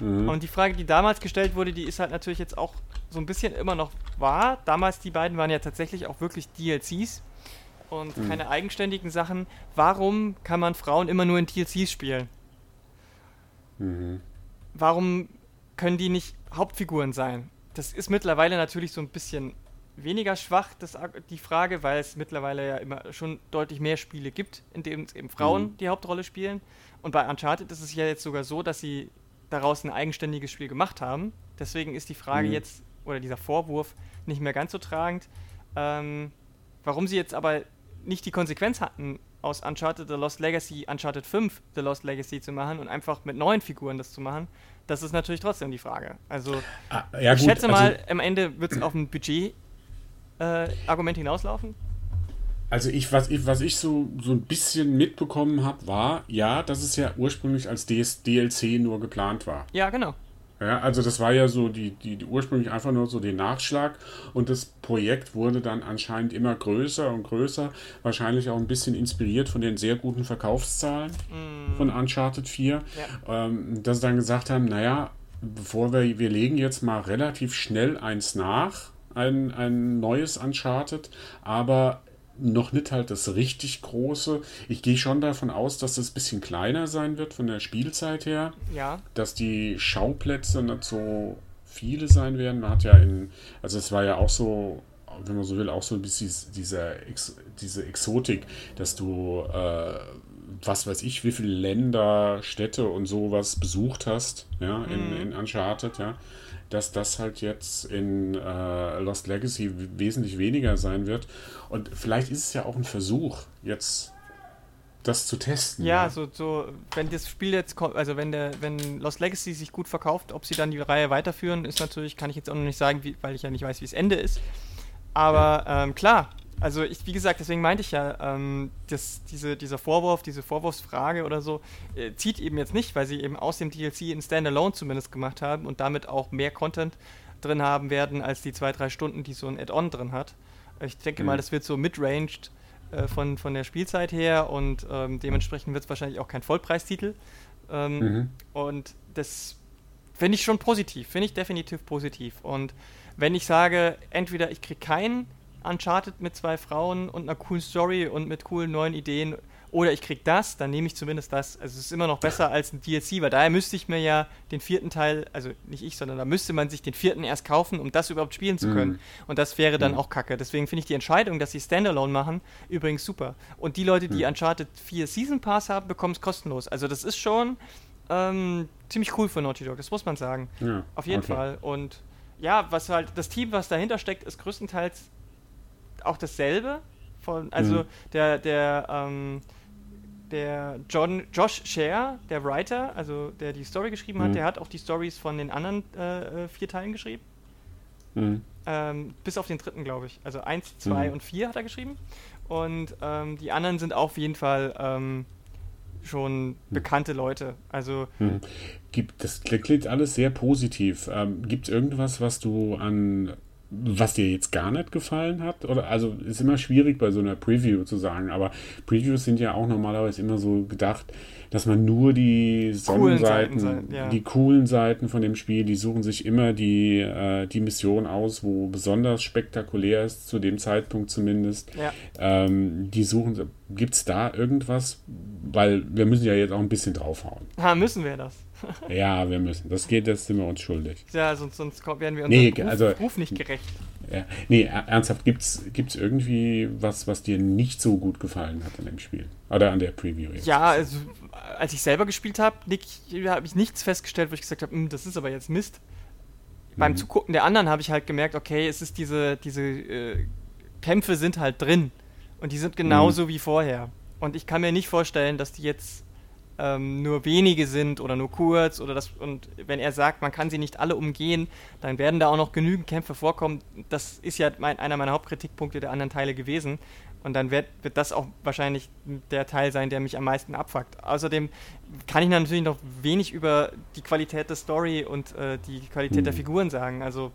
Mhm. Und die Frage, die damals gestellt wurde, die ist halt natürlich jetzt auch so ein bisschen immer noch wahr. Damals, die beiden waren ja tatsächlich auch wirklich DLCs und mhm. keine eigenständigen Sachen. Warum kann man Frauen immer nur in DLCs spielen? Mhm. Warum können die nicht Hauptfiguren sein? Das ist mittlerweile natürlich so ein bisschen weniger schwach, das, die Frage, weil es mittlerweile ja immer schon deutlich mehr Spiele gibt, in denen eben Frauen mhm. die Hauptrolle spielen. Und bei Uncharted ist es ja jetzt sogar so, dass sie daraus ein eigenständiges Spiel gemacht haben. Deswegen ist die Frage mhm. jetzt, oder dieser Vorwurf, nicht mehr ganz so tragend. Ähm, warum sie jetzt aber nicht die Konsequenz hatten, aus Uncharted The Lost Legacy Uncharted 5 The Lost Legacy zu machen und einfach mit neuen Figuren das zu machen, das ist natürlich trotzdem die Frage. Also, ah, ja, ich gut, schätze mal, also, am Ende wird es auf ein Budget äh, Argument hinauslaufen? Also ich, was ich, was ich so, so ein bisschen mitbekommen habe, war, ja, dass es ja ursprünglich als DS DLC nur geplant war. Ja, genau. Ja, also das war ja so die, die, die, ursprünglich einfach nur so den Nachschlag und das Projekt wurde dann anscheinend immer größer und größer, wahrscheinlich auch ein bisschen inspiriert von den sehr guten Verkaufszahlen mm. von Uncharted 4, ja. ähm, dass sie dann gesagt haben, naja, bevor wir, wir legen jetzt mal relativ schnell eins nach, ein, ein neues Uncharted, aber noch nicht halt das richtig große. Ich gehe schon davon aus, dass es ein bisschen kleiner sein wird von der Spielzeit her. Ja. Dass die Schauplätze nicht so viele sein werden. Man hat ja in, also es war ja auch so, wenn man so will, auch so ein bisschen dieser, diese Exotik, dass du, äh, was weiß ich, wie viele Länder, Städte und sowas besucht hast, ja, in, mhm. in Uncharted, ja dass das halt jetzt in äh, Lost Legacy wesentlich weniger sein wird. Und vielleicht ist es ja auch ein Versuch, jetzt das zu testen. Ja, ja, So, so, wenn das Spiel jetzt kommt, also wenn der, wenn Lost Legacy sich gut verkauft, ob sie dann die Reihe weiterführen, ist natürlich, kann ich jetzt auch noch nicht sagen, wie, weil ich ja nicht weiß, wie das Ende ist. Aber ähm, klar, also ich, wie gesagt, deswegen meinte ich ja, ähm, dass diese, dieser Vorwurf, diese Vorwurfsfrage oder so, äh, zieht eben jetzt nicht, weil sie eben aus dem DLC in Standalone zumindest gemacht haben und damit auch mehr Content drin haben werden, als die zwei, drei Stunden, die so ein Add-on drin hat. Ich denke mhm. mal, das wird so midranged äh, von, von der Spielzeit her und ähm, dementsprechend wird es wahrscheinlich auch kein Vollpreistitel. Ähm, mhm. Und das finde ich schon positiv, finde ich definitiv positiv. Und wenn ich sage, entweder ich kriege keinen Uncharted mit zwei Frauen und einer coolen Story und mit coolen neuen Ideen oder ich krieg das, dann nehme ich zumindest das. Also es ist immer noch besser als ein DLC, weil daher müsste ich mir ja den vierten Teil, also nicht ich, sondern da müsste man sich den vierten erst kaufen, um das überhaupt spielen zu können. Mhm. Und das wäre dann mhm. auch kacke. Deswegen finde ich die Entscheidung, dass sie Standalone machen, übrigens super. Und die Leute, die mhm. Uncharted 4 Season Pass haben, bekommen es kostenlos. Also das ist schon ähm, ziemlich cool für Naughty Dog, das muss man sagen. Ja, Auf jeden okay. Fall. Und ja, was halt, das Team, was dahinter steckt, ist größtenteils auch dasselbe. Von, also mhm. der, der, ähm, der John, Josh Share, der Writer, also der die Story geschrieben hat, mhm. der hat auch die Stories von den anderen äh, äh, vier Teilen geschrieben. Mhm. Ähm, bis auf den dritten, glaube ich. Also eins, zwei mhm. und vier hat er geschrieben. Und ähm, die anderen sind auf jeden Fall ähm, schon mhm. bekannte Leute. Also gibt das klingt alles sehr positiv. Ähm, Gibt es irgendwas, was du an was dir jetzt gar nicht gefallen hat? Oder also ist immer schwierig bei so einer Preview zu sagen, aber Previews sind ja auch normalerweise immer so gedacht, dass man nur die Sonnenseiten, Seiten, ja. die coolen Seiten von dem Spiel, die suchen sich immer die, äh, die Mission aus, wo besonders spektakulär ist, zu dem Zeitpunkt zumindest. Ja. Ähm, die suchen, gibt es da irgendwas? Weil wir müssen ja jetzt auch ein bisschen draufhauen. Ha, müssen wir das? Ja, wir müssen. Das geht, das sind wir uns schuldig. Ja, sonst, sonst werden wir unserem nee, Ruf, also, Ruf nicht gerecht. Ja, nee, ernsthaft, gibt es irgendwie was, was dir nicht so gut gefallen hat an dem Spiel? Oder an der Preview jetzt? Ja, also, als ich selber gespielt habe, habe ich nichts festgestellt, wo ich gesagt habe, hm, das ist aber jetzt Mist. Mhm. Beim Zugucken der anderen habe ich halt gemerkt, okay, es ist diese, diese äh, Kämpfe sind halt drin. Und die sind genauso mhm. wie vorher. Und ich kann mir nicht vorstellen, dass die jetzt ähm, nur wenige sind oder nur kurz oder das und wenn er sagt, man kann sie nicht alle umgehen, dann werden da auch noch genügend Kämpfe vorkommen. Das ist ja mein, einer meiner Hauptkritikpunkte der anderen Teile gewesen. Und dann wird, wird das auch wahrscheinlich der Teil sein, der mich am meisten abfuckt. Außerdem kann ich natürlich noch wenig über die Qualität der Story und äh, die Qualität mhm. der Figuren sagen. Also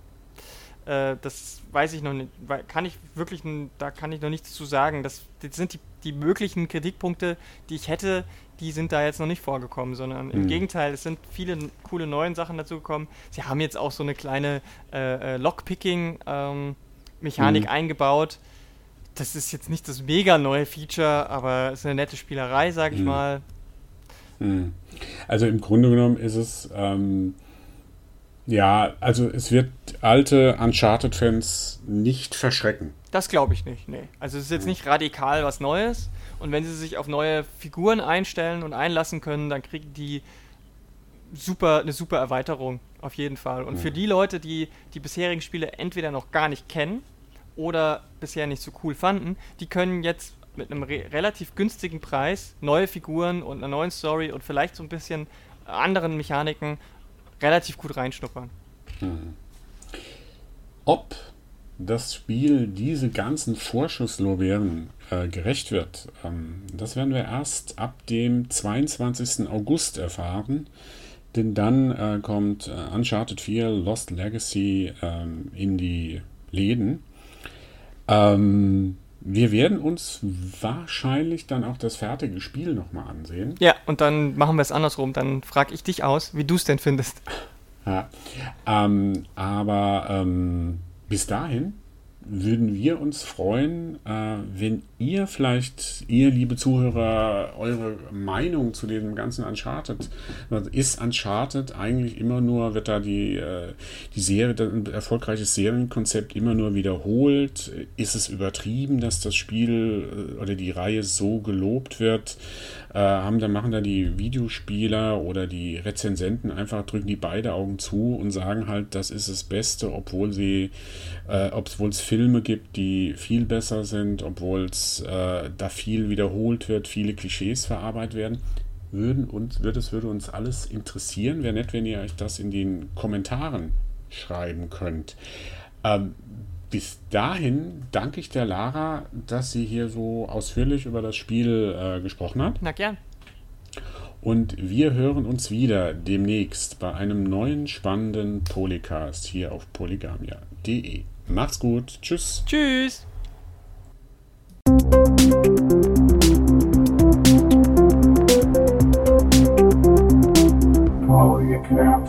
äh, das weiß ich noch nicht. Kann ich wirklich, da kann ich noch nichts zu sagen. Das, das sind die, die möglichen Kritikpunkte, die ich hätte, die sind da jetzt noch nicht vorgekommen, sondern im mhm. Gegenteil, es sind viele coole neue Sachen dazu gekommen. Sie haben jetzt auch so eine kleine äh, äh Lockpicking-Mechanik ähm, mhm. eingebaut. Das ist jetzt nicht das mega neue Feature, aber es ist eine nette Spielerei, sage ich mhm. mal. Mhm. Also im Grunde genommen ist es, ähm, ja, also es wird alte Uncharted-Fans nicht verschrecken. Das glaube ich nicht, nee. Also es ist jetzt nicht radikal was Neues, und wenn sie sich auf neue Figuren einstellen und einlassen können, dann kriegen die super, eine super Erweiterung, auf jeden Fall. Und mhm. für die Leute, die die bisherigen Spiele entweder noch gar nicht kennen oder bisher nicht so cool fanden, die können jetzt mit einem re relativ günstigen Preis neue Figuren und einer neuen Story und vielleicht so ein bisschen anderen Mechaniken relativ gut reinschnuppern. Mhm. Ob das Spiel diese ganzen Vorschusslorbeeren äh, gerecht wird, ähm, das werden wir erst ab dem 22. August erfahren. denn dann äh, kommt äh, Uncharted 4 Lost Legacy ähm, in die Läden. Ähm, wir werden uns wahrscheinlich dann auch das fertige Spiel nochmal ansehen. Ja, und dann machen wir es andersrum. Dann frage ich dich aus, wie du es denn findest. Ja, ähm, aber ähm, bis dahin würden wir uns freuen, äh, wenn ihr vielleicht, ihr liebe Zuhörer, eure Meinung zu dem ganzen Uncharted, ist Uncharted eigentlich immer nur, wird da die, äh, die Serie, ein erfolgreiches Serienkonzept immer nur wiederholt? Ist es übertrieben, dass das Spiel äh, oder die Reihe so gelobt wird? Äh, haben, dann machen da die Videospieler oder die Rezensenten einfach, drücken die beide Augen zu und sagen halt, das ist das Beste, obwohl sie, äh, obwohl es Filme gibt, die viel besser sind, obwohl es äh, da viel wiederholt wird, viele Klischees verarbeitet werden. Würden uns, würde es würde uns alles interessieren. Wäre nett, wenn ihr euch das in den Kommentaren schreiben könnt. Ähm, bis dahin danke ich der Lara, dass sie hier so ausführlich über das Spiel äh, gesprochen hat. Na gern. Und wir hören uns wieder demnächst bei einem neuen spannenden Polycast hier auf polygamia.de. Macht's gut. Tschüss. Tschüss. now.